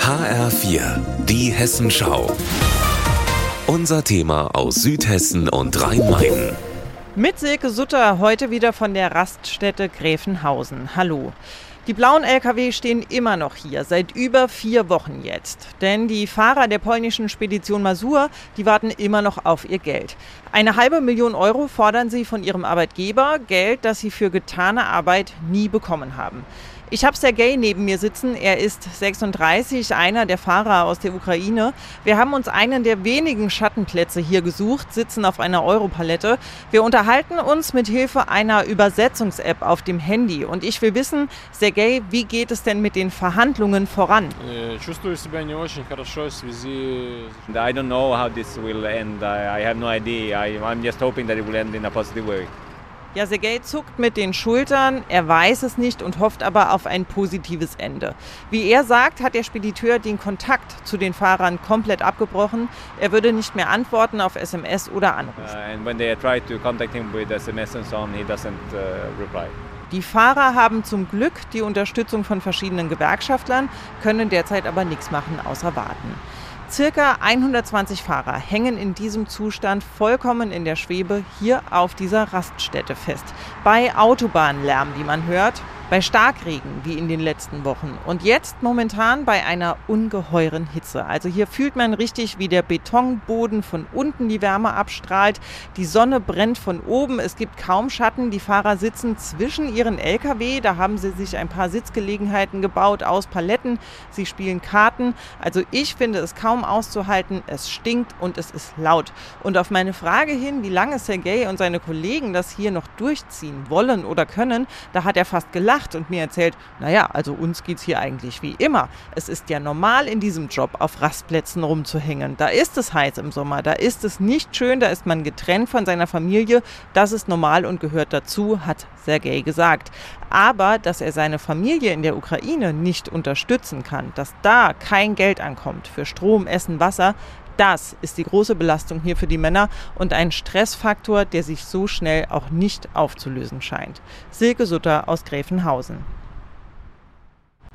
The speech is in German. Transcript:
HR4, die Hessenschau. Unser Thema aus Südhessen und Rhein-Main. Mit Silke Sutter heute wieder von der Raststätte Gräfenhausen. Hallo. Die blauen Lkw stehen immer noch hier, seit über vier Wochen jetzt. Denn die Fahrer der polnischen Spedition Masur, die warten immer noch auf ihr Geld. Eine halbe Million Euro fordern sie von ihrem Arbeitgeber, Geld, das sie für getane Arbeit nie bekommen haben. Ich habe Sergej neben mir sitzen. Er ist 36, einer der Fahrer aus der Ukraine. Wir haben uns einen der wenigen Schattenplätze hier gesucht, sitzen auf einer Europalette. Wir unterhalten uns mit Hilfe einer Übersetzungs-App auf dem Handy. Und ich will wissen, Sergej, wie geht es denn mit den Verhandlungen voran? Чувствую себя не очень хорошо в связи I don't know how this will end. I, I have no idea. I, I'm just hoping that it will end in a positive way. Ja, Sergej zuckt mit den Schultern, er weiß es nicht und hofft aber auf ein positives Ende. Wie er sagt, hat der Spediteur den Kontakt zu den Fahrern komplett abgebrochen. Er würde nicht mehr antworten auf SMS oder Anrufe. Uh, and when they try to contact him with SMS and so on, he doesn't uh, reply. Die Fahrer haben zum Glück die Unterstützung von verschiedenen Gewerkschaftlern, können derzeit aber nichts machen außer warten. Circa 120 Fahrer hängen in diesem Zustand vollkommen in der Schwebe hier auf dieser Raststätte fest. Bei Autobahnlärm, wie man hört, bei Starkregen wie in den letzten Wochen und jetzt momentan bei einer ungeheuren Hitze. Also hier fühlt man richtig, wie der Betonboden von unten die Wärme abstrahlt. Die Sonne brennt von oben, es gibt kaum Schatten. Die Fahrer sitzen zwischen ihren Lkw, da haben sie sich ein paar Sitzgelegenheiten gebaut aus Paletten. Sie spielen Karten. Also ich finde es kaum auszuhalten. Es stinkt und es ist laut. Und auf meine Frage hin, wie lange Sergei und seine Kollegen das hier noch durchziehen wollen oder können, da hat er fast gelacht gelacht und mir erzählt, naja, also uns geht's hier eigentlich wie immer. Es ist ja normal in diesem Job auf Rastplätzen rumzuhängen. Da ist es heiß im Sommer, da ist es nicht schön, da ist man getrennt von seiner Familie. Das ist normal und gehört dazu, hat Sergei gesagt. Aber dass er seine Familie in der Ukraine nicht unterstützen kann, dass da kein Geld ankommt für Strom, Essen, Wasser, das ist die große Belastung hier für die Männer und ein Stressfaktor, der sich so schnell auch nicht aufzulösen scheint. Silke Sutter aus Gräfenhausen.